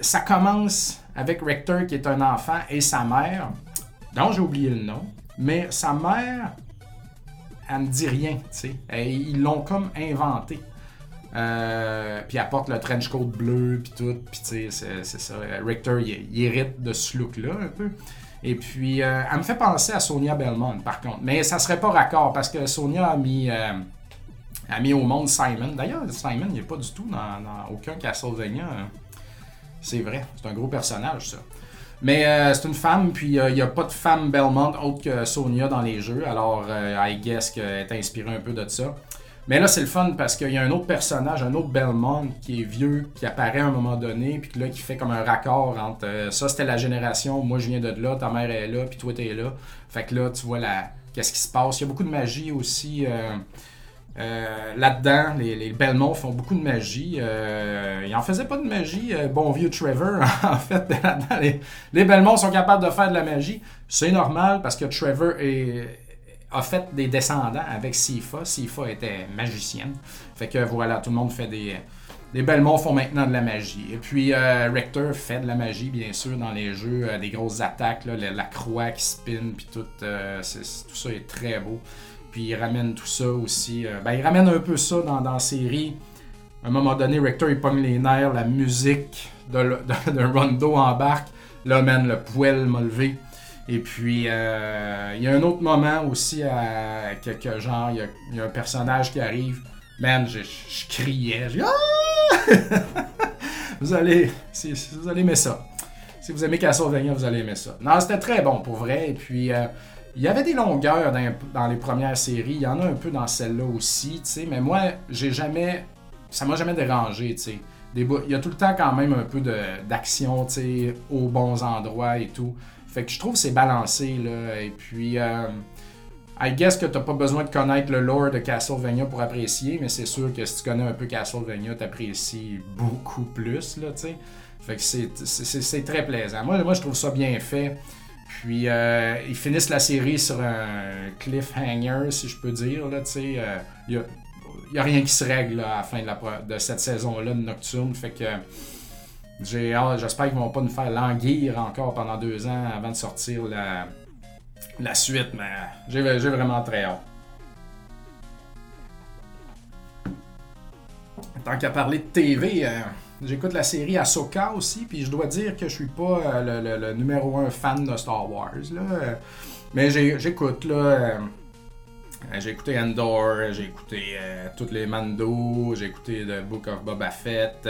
Speaker 1: ça commence avec Rector qui est un enfant et sa mère, dont j'ai oublié le nom, mais sa mère, elle ne dit rien, tu sais. Ils l'ont comme inventé. Euh, puis apporte le trench coat bleu, puis tout. Puis tu sais, c'est ça. Richter, il, hérite de ce look-là un peu. Et puis, euh, elle me fait penser à Sonia Belmont, par contre. Mais ça serait pas raccord parce que Sonia a mis, euh, a mis au monde Simon. D'ailleurs, Simon, il n'est pas du tout dans, aucun Castlevania. C'est vrai, c'est un gros personnage, ça. Mais c'est une femme, puis il n'y a pas de femme Belmont autre que Sonia dans les jeux. Alors, I guess qu'elle est inspirée un peu de ça. Mais là, c'est le fun parce qu'il y a un autre personnage, un autre Belmont qui est vieux, qui apparaît à un moment donné, puis là, qui fait comme un raccord entre euh, ça, c'était la génération, moi je viens de là, ta mère est là, puis toi t'es là. Fait que là, tu vois la... qu'est-ce qui se passe. Il y a beaucoup de magie aussi. Euh, euh, là-dedans, les, Belmont font beaucoup de magie. Euh, ils en faisaient pas de magie, bon vieux Trevor. [LAUGHS] en fait, les, les Belmont sont capables de faire de la magie. C'est normal parce que Trevor a fait des descendants avec Sifa. Sifa était magicienne. Fait que voilà, tout le monde fait des. Les Belmont font maintenant de la magie. Et puis euh, Rector fait de la magie, bien sûr, dans les jeux. Euh, des grosses attaques, la, croix qui spin, puis tout, euh, tout ça est très beau. Puis il ramène tout ça aussi. ben, il ramène un peu ça dans, dans la série. À un moment donné, Rector il pogne les nerfs, la musique de, Rondo embarque. Là, man, le poil m'a levé. Et puis, euh, il y a un autre moment aussi, à, quelques genre, il y, a, un personnage qui arrive. Man, je, criais. ah! [LAUGHS] vous allez, vous allez aimer ça. Si vous aimez Castlevania, vous allez aimer ça. Non, c'était très bon pour vrai. Et puis, euh, il y avait des longueurs dans, les premières séries. Il y en a un peu dans celle-là aussi. Mais moi, j'ai jamais. Ça m'a jamais dérangé, tu sais. Il y a tout le temps quand même un peu d'action, aux bons endroits et tout. Fait que je trouve que c'est balancé, là. Et puis, euh, I guess que t'as pas besoin de connaître le lore de Castlevania pour apprécier, mais c'est sûr que si tu connais un peu Castlevania, t'apprécies beaucoup plus, là, tu sais. Fait que c'est très plaisant. Moi, moi, je trouve ça bien fait. Puis, euh, ils finissent la série sur un cliffhanger, si je peux dire. Il euh, y a, rien qui se règle à la fin de, cette saison-là de Nocturne. Fait que J'espère qu'ils vont pas nous faire languir encore pendant deux ans avant de sortir la, la suite, mais j'ai vraiment très hâte. Tant qu'à parler de TV, euh, j'écoute la série Ahsoka aussi, puis je dois dire que je suis pas euh, le, numéro un fan de Star Wars. Là, euh, mais j'écoute, là. j'ai écouté Endor, j'ai écouté toutes les Mando, j'ai écouté The Book of Boba Fett.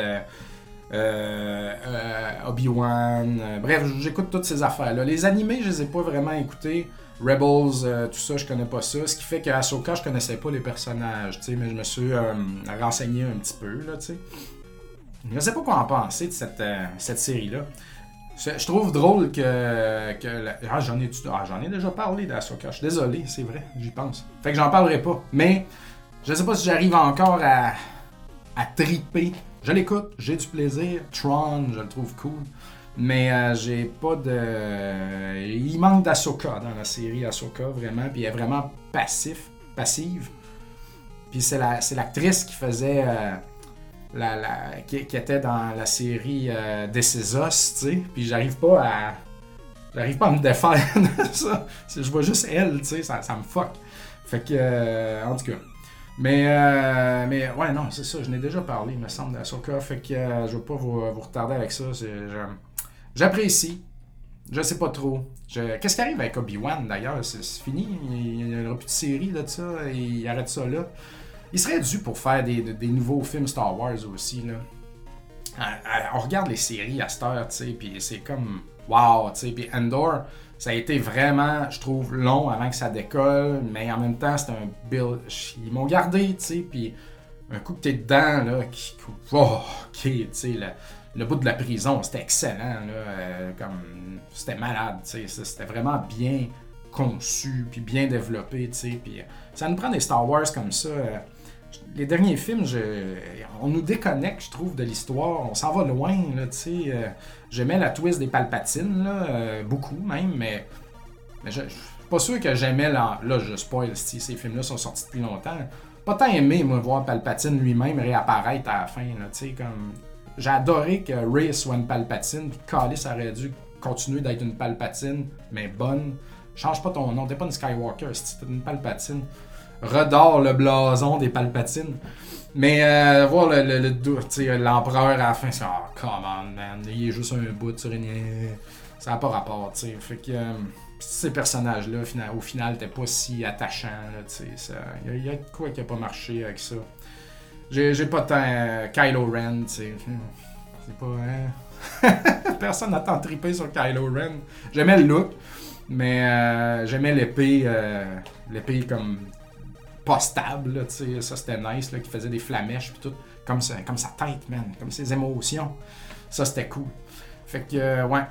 Speaker 1: Euh, euh, Obi-Wan. Euh, bref, j'écoute toutes ces affaires-là. Les animés, je les ai pas vraiment écoutés. Rebels, tout ça, je connais pas ça. Ce qui fait qu'à Ahsoka, je connaissais pas les personnages, mais je me suis renseigné un petit peu, là, tu sais. Je sais pas quoi en penser de cette, cette série-là. Je trouve drôle que. que ah, j'en ai, ah, ai déjà parlé d'Ahsoka. Je suis désolé, c'est vrai, j'y pense. Fait que j'en parlerai pas. Mais je sais pas si j'arrive encore à, à triper je l'écoute, j'ai du plaisir. Tron, je le trouve cool. Mais euh, j'ai pas de. Il manque d'Asoka dans la série Ahsoka, vraiment. Puis elle est vraiment passif, passive. Puis c'est l'actrice qui faisait. Euh, la, qui, était dans la série euh, This tu sais. Puis j'arrive pas à. J'arrive pas à me défaire [LAUGHS] de ça. Je vois juste elle, tu sais, ça, ça me fuck. Fait que. Euh, en tout cas. Mais, euh, mais ouais, non, c'est ça. Je n'ai déjà parlé, il me semble, d'Asoka. Fait que euh, je ne vais pas vous, retarder avec ça. J'apprécie. Je sais pas trop. Qu'est-ce qui arrive avec Obi-Wan d'ailleurs? C'est fini Il n'y aura plus de série de ça. Il arrête ça là. Il serait dû pour faire des, nouveaux films Star Wars aussi. Là. On regarde les séries à cette heure, tu sais, puis c'est comme wow, tu sais. Puis Endor, ça a été vraiment, je trouve, long avant que ça décolle, mais en même temps, c'était un build. Ils m'ont gardé, tu sais, puis un coup que t'es dedans, là, qui. Oh, ok, tu sais, le bout de la prison, c'était excellent. Là, comme, c'était malade. C'était vraiment bien conçu, puis bien développé. Puis, ça nous prend des Star Wars comme ça les derniers films, on nous déconnecte, je trouve, de l'histoire. On s'en va loin, tu sais. Euh, j'aimais la twist des palpatines, là, euh, beaucoup même, mais, je, suis pas sûr que j'aimais. Là, je spoil, si ces films-là sont sortis depuis longtemps. Pas tant aimé, moi, voir Palpatine lui-même réapparaître à la fin, tu sais, comme... J'ai adoré que Rey soit une Palpatine, puis Callis aurait dû continuer d'être une Palpatine, mais bonne. Change pas ton nom, t'es pas une Skywalker, c'était une Palpatine redore le blason des Palpatines. Mais euh, voir le, le, l'empereur à la fin, c'est oh, come on, man, il est juste un bout sur une. Ça n'a pas rapport, tu sais. Fait que euh, ces personnages-là, au final, t'es pas si attachants, tu. Il y, a quoi qui a pas marché avec ça. J'ai, pas tant. Euh, Kylo Ren, tu sais. C'est pas. Hein? [LAUGHS] Personne n'a tant trippé sur Kylo Ren. J'aimais le look, mais j'aimais l'épée. l'épée comme pas stable, sais, ça c'était nice, là, qui faisait des flamèches puis tout, comme, comme sa tête, man, comme ses émotions. Ça c'était cool. Fait que, euh, ouais.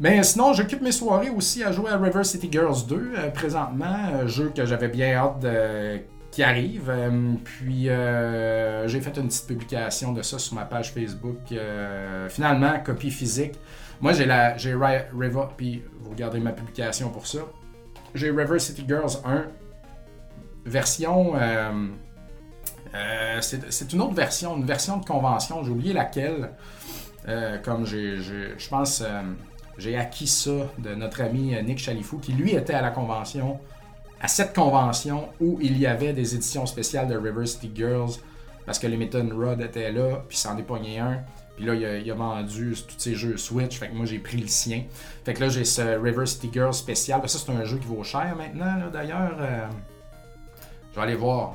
Speaker 1: Mais sinon, j'occupe mes soirées aussi à jouer à River City Girls 2 euh, présentement, un jeu que j'avais bien hâte de... qui arrive. Euh, puis j'ai fait une petite publication de ça sur ma page Facebook. finalement, copie physique. Moi, j'ai la j'ai River, puis vous regardez ma publication pour ça. J'ai River City Girls 1 version. Euh, euh, c'est une autre version, une version de convention. J'ai oublié laquelle. Euh, comme je pense, j'ai acquis ça de notre ami Nick Chalifou, qui lui était à la convention, à cette convention où il y avait des éditions spéciales de River City Girls, parce que les Meton Rod étaient là, puis s'en dépogné un. Puis là, il a, vendu tous ses jeux Switch. Fait que moi, j'ai pris le sien. Fait que là, j'ai ce River City Girls spécial. Ça, c'est un jeu qui vaut cher maintenant, d'ailleurs. Je aller voir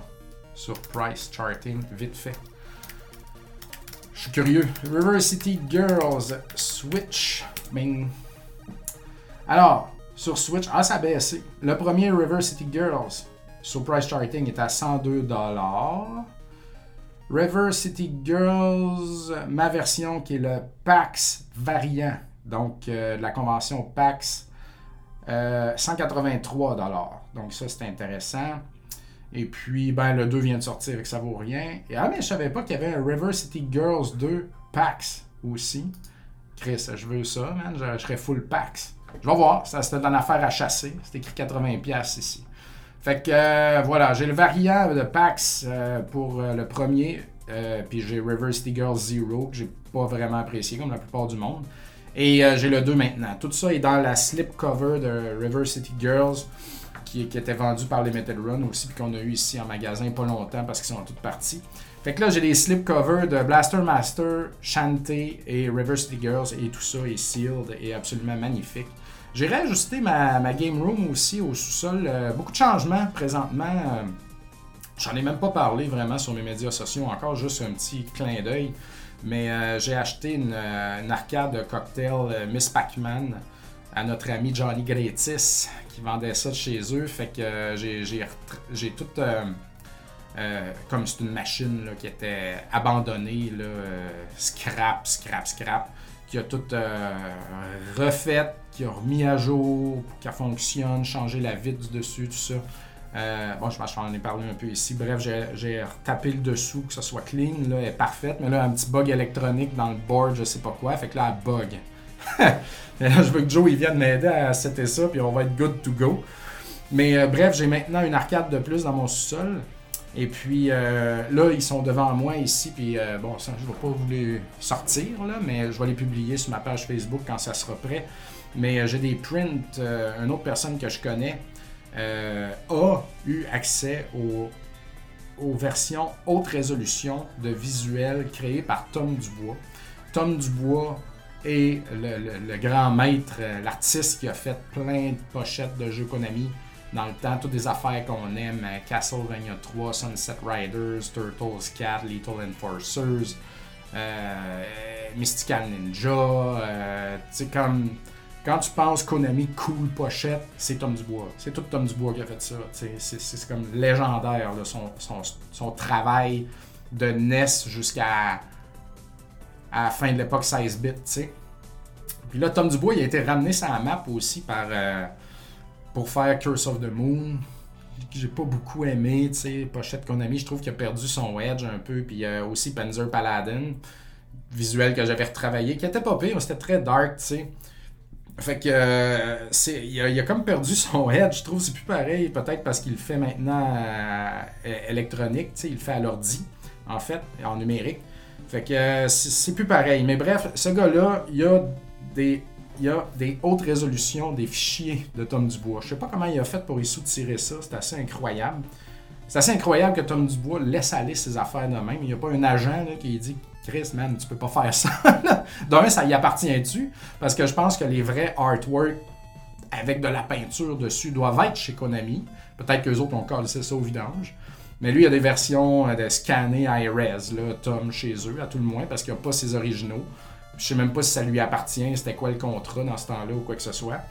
Speaker 1: sur Price Charting vite fait. Je suis curieux. River City Girls Switch. Alors, sur Switch, ah, ça a baissé. Le premier River City Girls sur Price Charting est à 102 River City Girls, ma version qui est le PAX variant, donc euh, la convention PAX, 183 euh, Donc ça c'est intéressant. Et puis, ben, le 2 vient de sortir et que ça vaut rien. Et, ah, mais je savais pas qu'il y avait un River City Girls 2 PAX aussi. Chris, je veux ça, man. Je, serais full PAX. Je vais voir. Ça, c'était dans affaire à chasser. C'est écrit 80$ ici. Fait que, euh, voilà. J'ai le variant de PAX euh, pour euh, le premier. puis j'ai River City Girls Zero, que j'ai pas vraiment apprécié, comme la plupart du monde. Et j'ai le 2 maintenant. Tout ça est dans la slip cover de River City Girls qui, était vendu par les Metal Run aussi, puis qu'on a eu ici en magasin pas longtemps parce qu'ils sont toutes partis. Fait que là, j'ai des slipcovers de Blaster Master, Shantae et River City Girls, et tout ça est sealed et absolument magnifique. J'ai réajusté ma, game room aussi au sous-sol. Euh, beaucoup de changements présentement. Euh, j'en ai même pas parlé vraiment sur mes médias sociaux encore, juste un petit clin d'œil. Mais euh, j'ai acheté une, arcade cocktail Miss Pac-Man à notre ami Johnny Gretis qui vendait ça de chez eux. Fait que euh, j'ai tout. Euh, euh, comme c'est une machine qui était abandonnée, là, scrap, scrap, scrap, qui a tout refait, qui a remis à jour pour qu'elle fonctionne, changé la vitre du dessus, tout ça. bon, je m'en ai parlé un peu ici. Bref, j'ai retapé le dessous, que ça soit clean, là, elle est parfaite. Mais là, un petit bug électronique dans le board, je sais pas quoi. Fait que là, elle bug. [LAUGHS] je veux que Joe il vienne m'aider à setter ça, puis on va être good to go. Mais euh, bref, j'ai maintenant une arcade de plus dans mon sous-sol. Et puis euh, là, ils sont devant moi ici. Puis euh, bon, je ne vais pas vous les sortir, là, mais je vais les publier sur ma page Facebook quand ça sera prêt. Mais j'ai des prints. une autre personne que je connais a eu accès aux, aux versions haute résolution de visuels créés par Tom Dubois. Tom Dubois et le, grand maître, euh, l'artiste qui a fait plein de pochettes de jeux Konami dans le temps, toutes des affaires qu'on aime, euh, Castlevania 3, Sunset Riders, Turtles 4, Little Enforcers, euh, Mystical Ninja, tu comme quand tu penses Konami cool pochette, c'est Tom Dubois. C'est tout Tom Dubois qui a fait ça. C'est comme légendaire son, travail de NES jusqu'à à la fin de l'époque 16 bits, tu sais. Puis là, Tom Dubois, il a été ramené sur la map aussi par, euh, pour faire Curse of the Moon, que j'ai pas beaucoup aimé, tu sais, pochette Konami, je trouve qu'il a perdu son edge un peu, puis euh, aussi Panzer Paladin, visuel que j'avais retravaillé, qui était pas pire, c'était très dark, tu sais. Fait que euh, c'est, il, a, comme perdu son [LAUGHS] edge, je trouve c'est plus pareil, peut-être parce qu'il le fait maintenant euh, électronique, il le fait à l'ordi, en fait, en numérique. Fait que euh, c'est, plus pareil. Mais bref, ce gars-là, il y a des il y a des hautes résolutions des fichiers de Tom Dubois. Je sais pas comment il a fait pour y soutirer ça, c'est assez incroyable. C'est assez incroyable que Tom Dubois laisse aller ses affaires de même. Il n'y a pas un agent qui dit Chris, man, tu peux pas faire ça. D'un, ça y appartient-tu? Parce que je pense que les vrais artworks avec de la peinture dessus doivent être chez Konami. Peut-être qu'eux autres ont collé ça au vidange. Mais lui, il y a des versions euh, de scanner high-res, là, Tom, chez eux, à tout le moins, parce qu'il n'y a pas ses originaux. Je sais même pas si ça lui appartient, c'était quoi le contrat dans ce temps-là ou quoi que ce soit.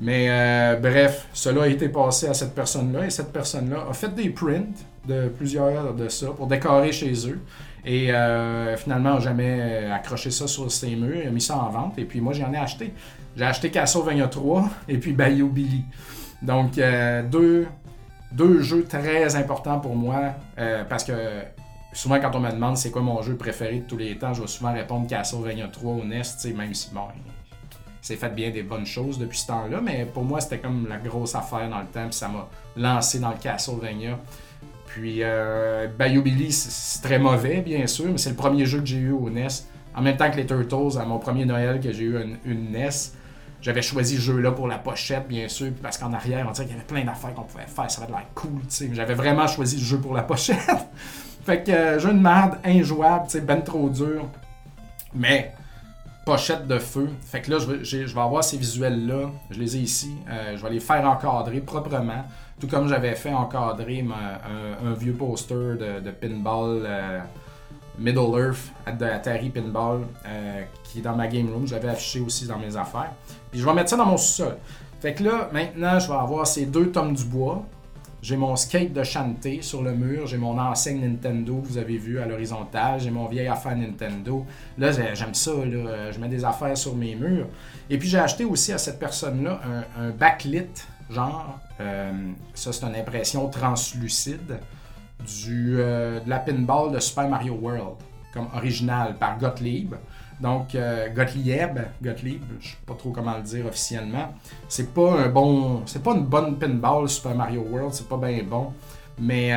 Speaker 1: Mais euh, bref, cela a été passé à cette personne-là et cette personne-là a fait des prints de plusieurs de ça pour décorer chez eux. Et euh, finalement, jamais accroché ça sur ses murs, il a mis ça en vente. Et puis moi, j'en ai acheté. J'ai acheté Castlevania 3 et puis Bayou Billy. Donc, euh, deux, deux jeux très importants pour moi euh, parce que souvent, quand on me demande c'est quoi mon jeu préféré de tous les temps, je vais souvent répondre Castlevania 3 ou NES, même si, bon, c'est fait bien des bonnes choses depuis ce temps-là, mais pour moi, c'était comme la grosse affaire dans le temps, puis ça m'a lancé dans le Castlevania. Puis euh, Bayou Billy, c'est très mauvais, bien sûr, mais c'est le premier jeu que j'ai eu au NES. En même temps que les Turtles, à mon premier Noël que j'ai eu une, NES, j'avais choisi ce jeu-là pour la pochette, bien sûr, parce qu'en arrière, on dirait qu'il y avait plein d'affaires qu'on pouvait faire, ça avait l'air cool, tu sais. J'avais vraiment choisi le jeu pour la pochette. [LAUGHS] fait que euh, jeu de merde, injouable, tu sais, ben trop dur. Mais pochette de feu. Fait que là, je vais, avoir ces visuels-là. Je les ai ici. Euh, je vais les faire encadrer proprement. Tout comme j'avais fait encadrer un, vieux poster de, pinball euh, Middle Earth de Atari Pinball euh, qui est dans ma game room. J'avais affiché aussi dans mes affaires. Puis je vais mettre ça dans mon sous-sol. Fait que là, maintenant, je vais avoir ces deux tomes du bois. J'ai mon skate de chanté sur le mur, j'ai mon enseigne Nintendo vous avez vu à l'horizontale, j'ai mon vieil affaire Nintendo. Là, j'aime ça, là. je mets des affaires sur mes murs. Et puis j'ai acheté aussi à cette personne-là un backlit genre, euh, ça c'est une impression translucide du, euh, de la pinball de Super Mario World, comme original par Gottlieb. Donc, euh, Gottlieb, Gottlieb, je sais pas trop comment le dire officiellement, c'est pas un bon, c'est pas une bonne pinball Super Mario World, c'est pas bien bon, mais,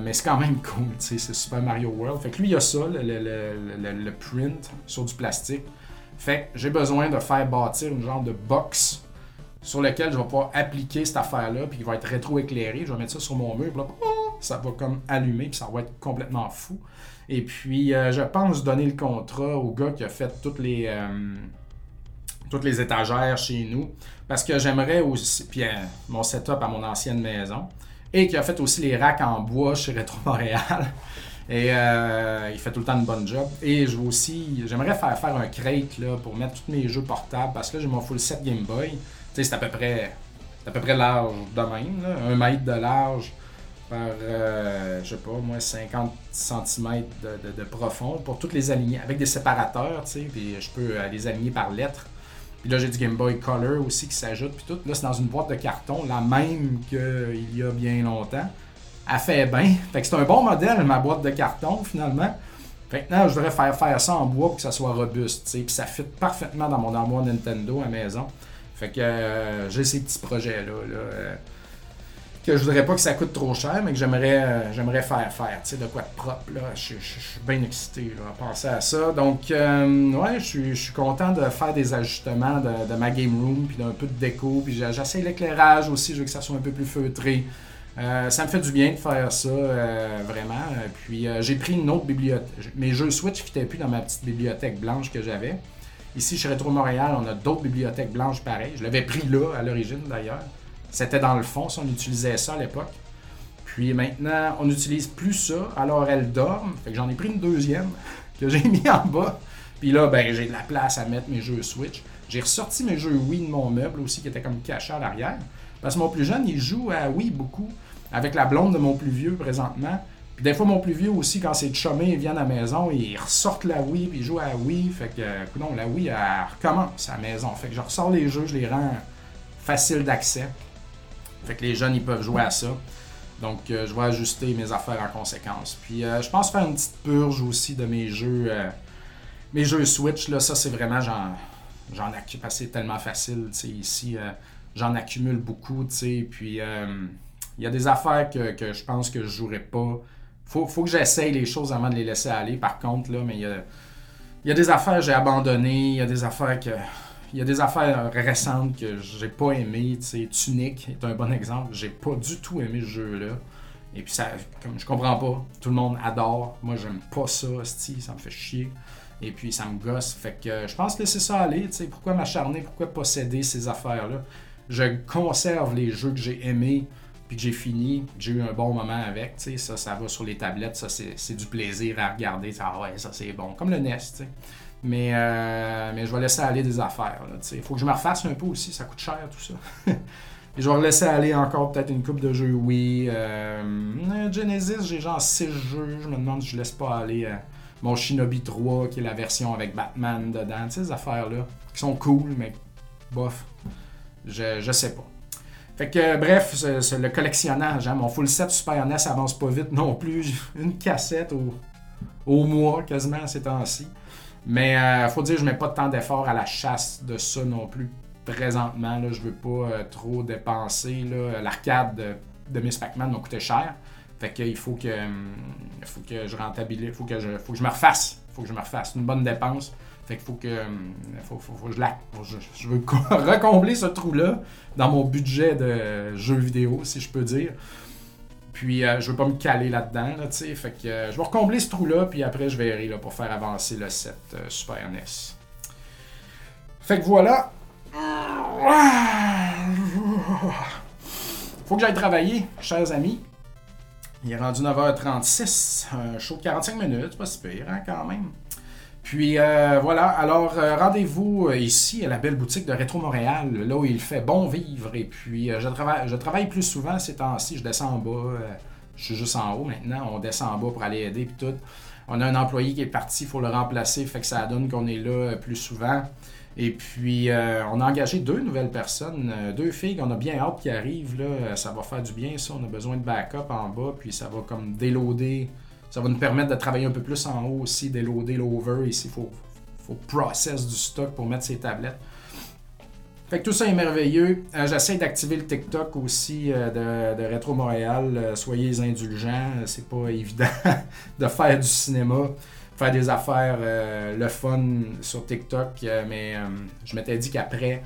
Speaker 1: mais c'est quand même [LAUGHS] cool, c'est Super Mario World. Fait que lui, il a ça, le, le, le print sur du plastique. Fait que j'ai besoin de faire bâtir une genre de box sur lequel je vais pouvoir appliquer cette affaire-là, puis il va être rétro-éclairé. Je vais mettre ça sur mon mur, puis là, ça va comme allumer, puis ça va être complètement fou. Et puis, euh, je pense donner le contrat au gars qui a fait toutes les, euh, toutes les étagères chez nous, parce que j'aimerais aussi, puis euh, mon setup à mon ancienne maison, et qui a fait aussi les racks en bois chez Retro Montréal. [LAUGHS] Et il fait tout le temps une bonne job. Et je veux aussi, j'aimerais faire faire un crate là, pour mettre tous mes jeux portables, parce que là, j'ai mon full set Game Boy c'est à peu près à peu près large de même, un mètre de large par, euh, je sais pas, moi, 50 cm de, profond pour toutes les aligner avec des séparateurs, tu sais, puis je peux euh, les aligner par lettres. Puis là, j'ai du Game Boy Color aussi qui s'ajoute, puis tout. Là, c'est dans une boîte de carton, la même qu'il y a bien longtemps. Elle fait bien. Fait que c'est un bon modèle, ma boîte de carton, finalement. Maintenant, je voudrais faire faire ça en bois pour que ça soit robuste, tu sais, puis ça fit parfaitement dans mon armoire Nintendo à maison. Fait que euh, j'ai ces petits projets-là. Euh, que je voudrais pas que ça coûte trop cher, mais que j'aimerais euh, j'aimerais faire faire, tu sais, de quoi de propre. Là. Je, suis bien excité à penser à ça. Donc, ouais, je suis content de faire des ajustements de, ma game room, puis d'un peu de déco, puis j'essaie l'éclairage aussi, je veux que ça soit un peu plus feutré. ça me fait du bien de faire ça, vraiment. Puis j'ai pris une autre bibliothèque. Mes jeux Switch ne plus dans ma petite bibliothèque blanche que j'avais. Ici, chez Retro Montréal, on a d'autres bibliothèques blanches pareilles. Je l'avais pris là, à l'origine d'ailleurs. C'était dans le fond, si on utilisait ça à l'époque. Puis maintenant, on n'utilise plus ça, alors elle dorme. Fait que j'en ai pris une deuxième [LAUGHS] que j'ai mis en bas. Puis là, ben, j'ai de la place à mettre mes jeux Switch. J'ai ressorti mes jeux Wii de mon meuble aussi, qui était comme caché à l'arrière. Parce que mon plus jeune, il joue à Wii beaucoup, avec la blonde de mon plus vieux présentement. des fois, mon plus vieux aussi, quand c'est chumé, ils viennent à la maison, ils ressortent la Wii, puis ils jouent à Wii. Fait que, non, la Wii, elle recommence à la maison. Fait que je ressors les jeux, je les rends faciles d'accès. Fait que les jeunes, ils peuvent jouer à ça. Donc, euh, je vais ajuster mes affaires en conséquence. Puis, euh, je pense faire une petite purge aussi de mes jeux. Euh, mes jeux Switch, là, ça, c'est vraiment, j'en, j'en accumule. Tellement facile, tu sais, ici. j'en accumule beaucoup, tu sais. Puis, il y a des affaires que, que je pense que je jouerai pas faut, faut que j'essaye les choses avant de les laisser aller, par contre, là, mais il y a, y a des affaires que j'ai abandonnées, il y a des affaires que. Il y a des affaires récentes que j'ai pas aimées. Tunic est un bon exemple. J'ai pas du tout aimé ce jeu-là. Et puis, ça, comme je comprends pas, tout le monde adore. Moi, j'aime pas ça, ça me fait chier. Et puis, ça me gosse. Fait que je pense laisser ça aller. Pourquoi m'acharner? Pourquoi posséder ces affaires-là? Je conserve les jeux que j'ai aimés puis que j'ai fini, j'ai eu un bon moment avec, ça, ça va sur les tablettes, ça, c'est du plaisir à regarder, ah ouais, ça, c'est bon, comme le NES, tu sais. Mais, euh, mais je vais laisser aller des affaires. Il faut que je me refasse un peu aussi, ça coûte cher, tout ça. [LAUGHS] Je vais laisser aller encore peut-être une coupe de jeux oui. Euh, Genesis, j'ai genre 6 jeux, je me demande si je laisse pas aller euh, mon Shinobi 3, qui est la version avec Batman dedans, ces affaires-là, qui sont cool, mais bof, je, je sais pas. Fait que, bref, le collectionnage. Hein. Mon full set Super NES avance pas vite non plus. [LAUGHS] Une cassette au, au mois, quasiment, ces temps-ci. Mais euh, faut dire, je mets pas tant d'efforts à la chasse de ça non plus présentement. Là, je veux pas euh, trop dépenser. L'arcade de, de, Miss Pac-Man m'a coûté cher. Fait faut que, hum, faut que je rentabilise, faut que je, faut que je me refasse. Faut que je me refasse. une bonne dépense. Fait qu'il faut que, hum, faut, je la. Je, veux [LAUGHS] recombler ce trou-là dans mon budget de jeux vidéo, si je peux dire. Puis euh, je veux pas me caler là-dedans, là, sais. Fait que euh, je vais recombler ce trou-là, puis après je verrai là, pour faire avancer le set euh, Super NES. Fait que voilà. Faut que j'aille travailler, chers amis. Il est rendu 9h36, un show de 45 minutes, pas si pire, hein, quand même. Puis euh, voilà, alors euh, rendez-vous euh, ici à la belle boutique de Rétro Montréal, là où il fait bon vivre. Et puis je, travaille, je travaille plus souvent ces temps-ci, je descends en bas, je suis juste en haut maintenant, on descend en bas pour aller aider puis tout. On a un employé qui est parti, il faut le remplacer, fait que ça donne qu'on est là plus souvent. Et puis, on a engagé deux nouvelles personnes, deux filles qu'on a bien hâte qui arrivent. Là. Ça va faire du bien, ça. On a besoin de backup en bas, puis ça va comme déloader ça va nous permettre de travailler un peu plus en haut aussi, déloader l'over. Ici, il faut, faut process du stock pour mettre ces tablettes. Fait que tout ça est merveilleux. Euh, j'essaie d'activer le TikTok aussi euh, de, Retro Montréal. Euh, soyez indulgents. C'est pas [LAUGHS] évident de faire du cinéma, faire des affaires, le fun sur TikTok. mais je m'étais dit qu'après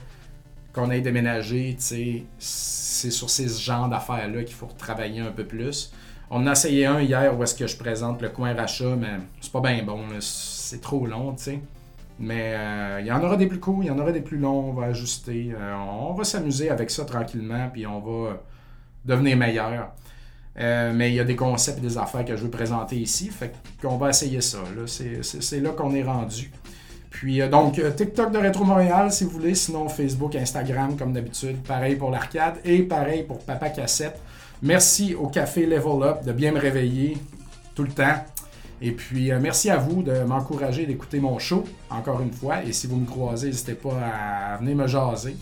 Speaker 1: qu'on ait déménagé, c'est sur ces genres d'affaires-là qu'il faut travailler un peu plus. On a essayé un hier où est-ce que je présente le coin rachat, mais c'est pas bien bon. C'est trop long, tu sais. Mais euh, il y en aura des plus courts, il y en aura des plus longs, on va ajuster. Euh, on va s'amuser avec ça tranquillement, puis on va devenir meilleur. Euh, mais il y a des concepts et des affaires que je veux présenter ici, fait qu'on va essayer ça. C'est là qu'on est rendu. Puis donc, TikTok de Retro Montréal, si vous voulez, sinon Facebook, Instagram, comme d'habitude. Pareil pour l'arcade et pareil pour Papa Cassette. Merci au Café Level Up de bien me réveiller tout le temps. Et puis, euh, merci à vous de m'encourager d'écouter mon show, encore une fois. Et si vous me croisez, n'hésitez pas à venir me jaser.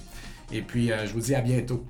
Speaker 1: Et puis, euh, je vous dis à bientôt.